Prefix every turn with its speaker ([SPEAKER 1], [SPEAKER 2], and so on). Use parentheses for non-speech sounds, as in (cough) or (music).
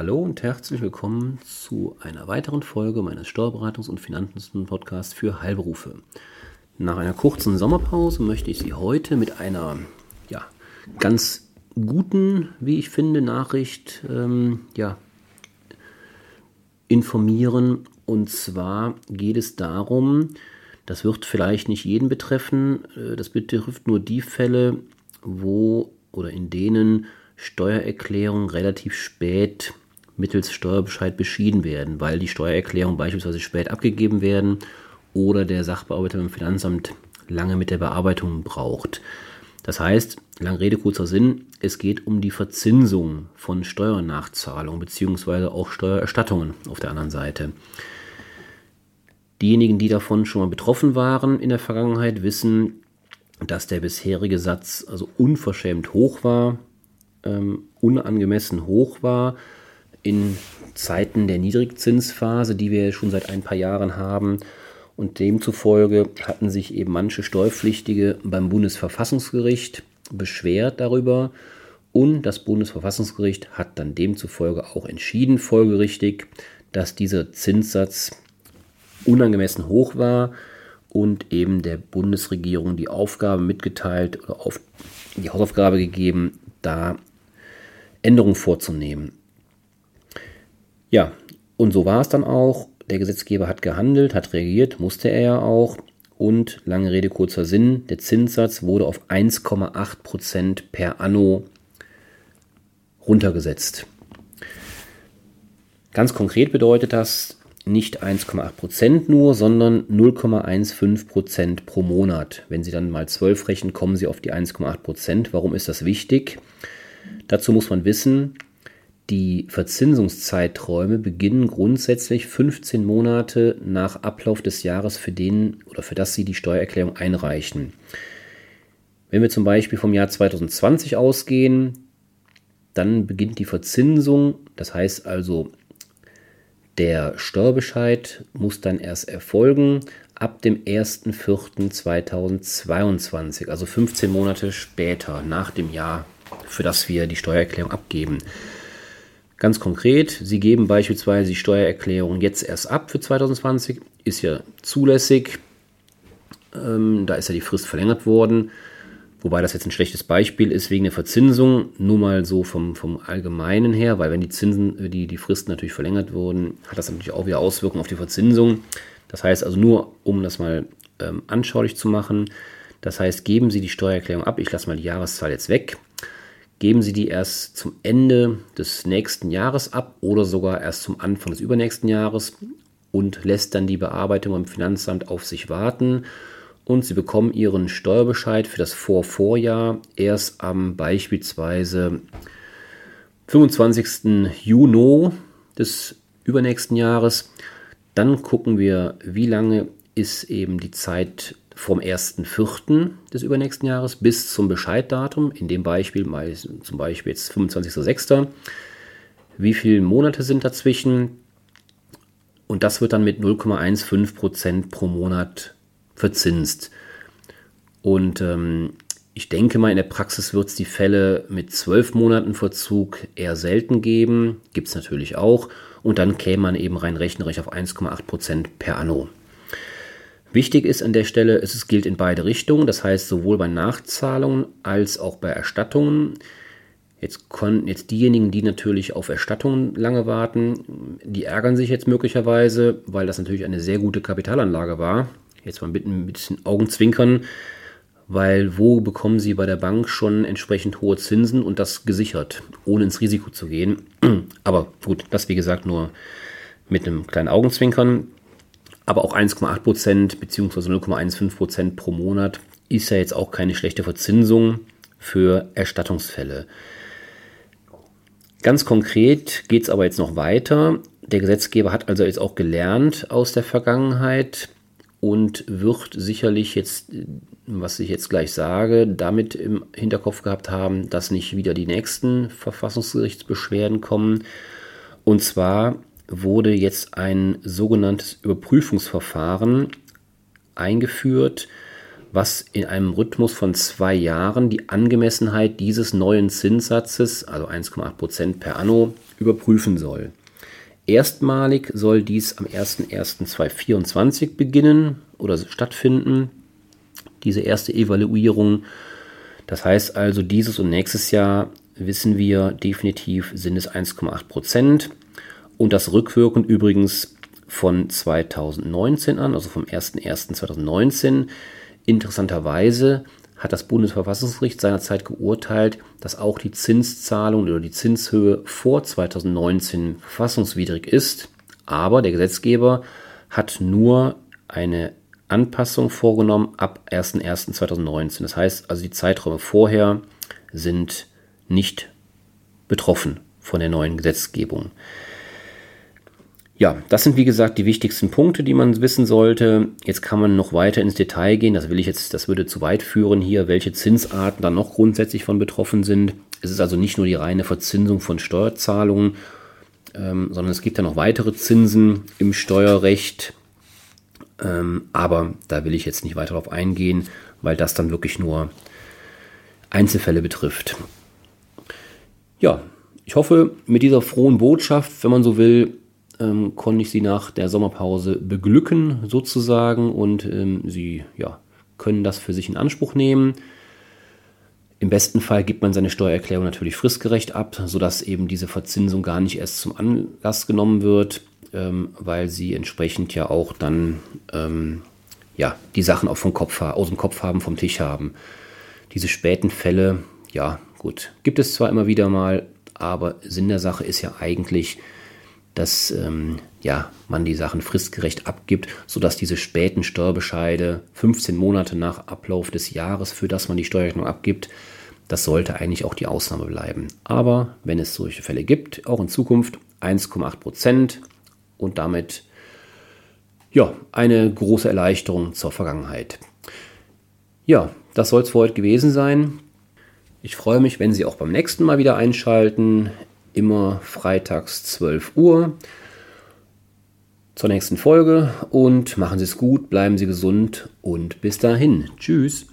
[SPEAKER 1] Hallo und herzlich willkommen zu einer weiteren Folge meines Steuerberatungs- und Finanzen-Podcasts für Heilberufe. Nach einer kurzen Sommerpause möchte ich Sie heute mit einer ja, ganz guten, wie ich finde, Nachricht ähm, ja, informieren. Und zwar geht es darum, das wird vielleicht nicht jeden betreffen, äh, das betrifft nur die Fälle, wo oder in denen Steuererklärungen relativ spät mittels Steuerbescheid beschieden werden, weil die Steuererklärungen beispielsweise spät abgegeben werden oder der Sachbearbeiter beim Finanzamt lange mit der Bearbeitung braucht. Das heißt, lang Rede, kurzer Sinn, es geht um die Verzinsung von Steuernachzahlungen bzw. auch Steuererstattungen auf der anderen Seite. Diejenigen, die davon schon mal betroffen waren in der Vergangenheit, wissen, dass der bisherige Satz also unverschämt hoch war, ähm, unangemessen hoch war in Zeiten der Niedrigzinsphase, die wir schon seit ein paar Jahren haben. Und demzufolge hatten sich eben manche Steuerpflichtige beim Bundesverfassungsgericht beschwert darüber. Und das Bundesverfassungsgericht hat dann demzufolge auch entschieden, folgerichtig, dass dieser Zinssatz unangemessen hoch war und eben der Bundesregierung die Aufgabe mitgeteilt oder auf die Hausaufgabe gegeben, da Änderungen vorzunehmen. Ja, und so war es dann auch. Der Gesetzgeber hat gehandelt, hat reagiert, musste er ja auch. Und lange Rede, kurzer Sinn, der Zinssatz wurde auf 1,8% per anno runtergesetzt. Ganz konkret bedeutet das nicht 1,8% nur, sondern 0,15% pro Monat. Wenn Sie dann mal 12 rechnen, kommen Sie auf die 1,8%. Warum ist das wichtig? Dazu muss man wissen, die Verzinsungszeiträume beginnen grundsätzlich 15 Monate nach Ablauf des Jahres, für den oder für das Sie die Steuererklärung einreichen. Wenn wir zum Beispiel vom Jahr 2020 ausgehen, dann beginnt die Verzinsung, das heißt also, der Steuerbescheid muss dann erst erfolgen ab dem 1.4.2022, also 15 Monate später nach dem Jahr, für das wir die Steuererklärung abgeben. Ganz konkret, Sie geben beispielsweise die Steuererklärung jetzt erst ab für 2020, ist ja zulässig. Ähm, da ist ja die Frist verlängert worden. Wobei das jetzt ein schlechtes Beispiel ist wegen der Verzinsung, nur mal so vom, vom Allgemeinen her, weil wenn die Zinsen, äh, die, die Fristen natürlich verlängert wurden, hat das natürlich auch wieder Auswirkungen auf die Verzinsung. Das heißt also nur, um das mal ähm, anschaulich zu machen, das heißt, geben Sie die Steuererklärung ab, ich lasse mal die Jahreszahl jetzt weg, geben Sie die erst zum Ende des nächsten Jahres ab oder sogar erst zum Anfang des übernächsten Jahres und lässt dann die Bearbeitung beim Finanzamt auf sich warten. Und Sie bekommen Ihren Steuerbescheid für das Vorvorjahr erst am beispielsweise 25. Juni des übernächsten Jahres. Dann gucken wir, wie lange ist eben die Zeit vom 1.4. des übernächsten Jahres bis zum Bescheiddatum, in dem Beispiel zum Beispiel jetzt 25.06. Wie viele Monate sind dazwischen? Und das wird dann mit 0,15% pro Monat verzinst. Und ähm, ich denke mal, in der Praxis wird es die Fälle mit 12 Monaten Verzug eher selten geben. Gibt es natürlich auch. Und dann käme man eben rein rechnerisch auf 1,8% per anno. Wichtig ist an der Stelle, es gilt in beide Richtungen, das heißt sowohl bei Nachzahlungen als auch bei Erstattungen. Jetzt konnten jetzt diejenigen, die natürlich auf Erstattungen lange warten, die ärgern sich jetzt möglicherweise, weil das natürlich eine sehr gute Kapitalanlage war. Jetzt mal mit ein bisschen Augenzwinkern, weil wo bekommen Sie bei der Bank schon entsprechend hohe Zinsen und das gesichert, ohne ins Risiko zu gehen. (clears throat) Aber gut, das wie gesagt nur mit einem kleinen Augenzwinkern aber auch 1,8 Prozent bzw. 0,15 Prozent pro Monat ist ja jetzt auch keine schlechte Verzinsung für Erstattungsfälle. Ganz konkret geht es aber jetzt noch weiter. Der Gesetzgeber hat also jetzt auch gelernt aus der Vergangenheit und wird sicherlich jetzt, was ich jetzt gleich sage, damit im Hinterkopf gehabt haben, dass nicht wieder die nächsten Verfassungsgerichtsbeschwerden kommen. Und zwar wurde jetzt ein sogenanntes Überprüfungsverfahren eingeführt, was in einem Rhythmus von zwei Jahren die Angemessenheit dieses neuen Zinssatzes, also 1,8% per anno, überprüfen soll. Erstmalig soll dies am 01.01.2024 beginnen oder stattfinden, diese erste Evaluierung. Das heißt also, dieses und nächstes Jahr wissen wir definitiv sind es 1,8 und das rückwirkend übrigens von 2019 an, also vom 01.01.2019. Interessanterweise hat das Bundesverfassungsgericht seinerzeit geurteilt, dass auch die Zinszahlung oder die Zinshöhe vor 2019 verfassungswidrig ist. Aber der Gesetzgeber hat nur eine Anpassung vorgenommen ab 01.01.2019. Das heißt also, die Zeiträume vorher sind nicht betroffen von der neuen Gesetzgebung. Ja, das sind wie gesagt die wichtigsten Punkte, die man wissen sollte. Jetzt kann man noch weiter ins Detail gehen. Das will ich jetzt, das würde zu weit führen hier, welche Zinsarten dann noch grundsätzlich von betroffen sind. Es ist also nicht nur die reine Verzinsung von Steuerzahlungen, ähm, sondern es gibt ja noch weitere Zinsen im Steuerrecht. Ähm, aber da will ich jetzt nicht weiter darauf eingehen, weil das dann wirklich nur Einzelfälle betrifft. Ja, ich hoffe, mit dieser frohen Botschaft, wenn man so will, ähm, konnte ich sie nach der Sommerpause beglücken sozusagen und ähm, sie ja, können das für sich in Anspruch nehmen. Im besten Fall gibt man seine Steuererklärung natürlich fristgerecht ab, sodass eben diese Verzinsung gar nicht erst zum Anlass genommen wird, ähm, weil sie entsprechend ja auch dann ähm, ja, die Sachen auch vom Kopf, aus dem Kopf haben, vom Tisch haben. Diese späten Fälle, ja, gut, gibt es zwar immer wieder mal, aber Sinn der Sache ist ja eigentlich, dass ähm, ja, man die Sachen fristgerecht abgibt, sodass diese späten Steuerbescheide 15 Monate nach Ablauf des Jahres, für das man die Steuerrechnung abgibt, das sollte eigentlich auch die Ausnahme bleiben. Aber wenn es solche Fälle gibt, auch in Zukunft 1,8 Prozent und damit ja, eine große Erleichterung zur Vergangenheit. Ja, das soll es für heute gewesen sein. Ich freue mich, wenn Sie auch beim nächsten Mal wieder einschalten immer freitags 12 Uhr zur nächsten Folge und machen Sie es gut, bleiben Sie gesund und bis dahin. Tschüss.